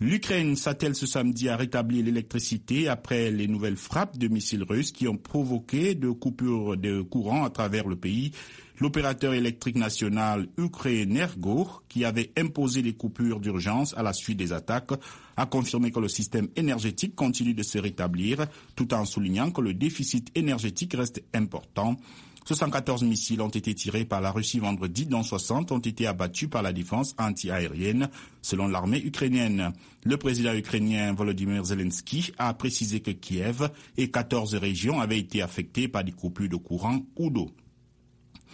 L'Ukraine s'attelle ce samedi à rétablir l'électricité après les nouvelles frappes de missiles russes qui ont provoqué de coupures de courant à travers le pays. L'opérateur électrique national Ukrenergo, qui avait imposé les coupures d'urgence à la suite des attaques, a confirmé que le système énergétique continue de se rétablir, tout en soulignant que le déficit énergétique reste important. 74 missiles ont été tirés par la Russie vendredi, dont 60 ont été abattus par la défense anti-aérienne, selon l'armée ukrainienne. Le président ukrainien Volodymyr Zelensky a précisé que Kiev et 14 régions avaient été affectées par des coupures de courant ou d'eau.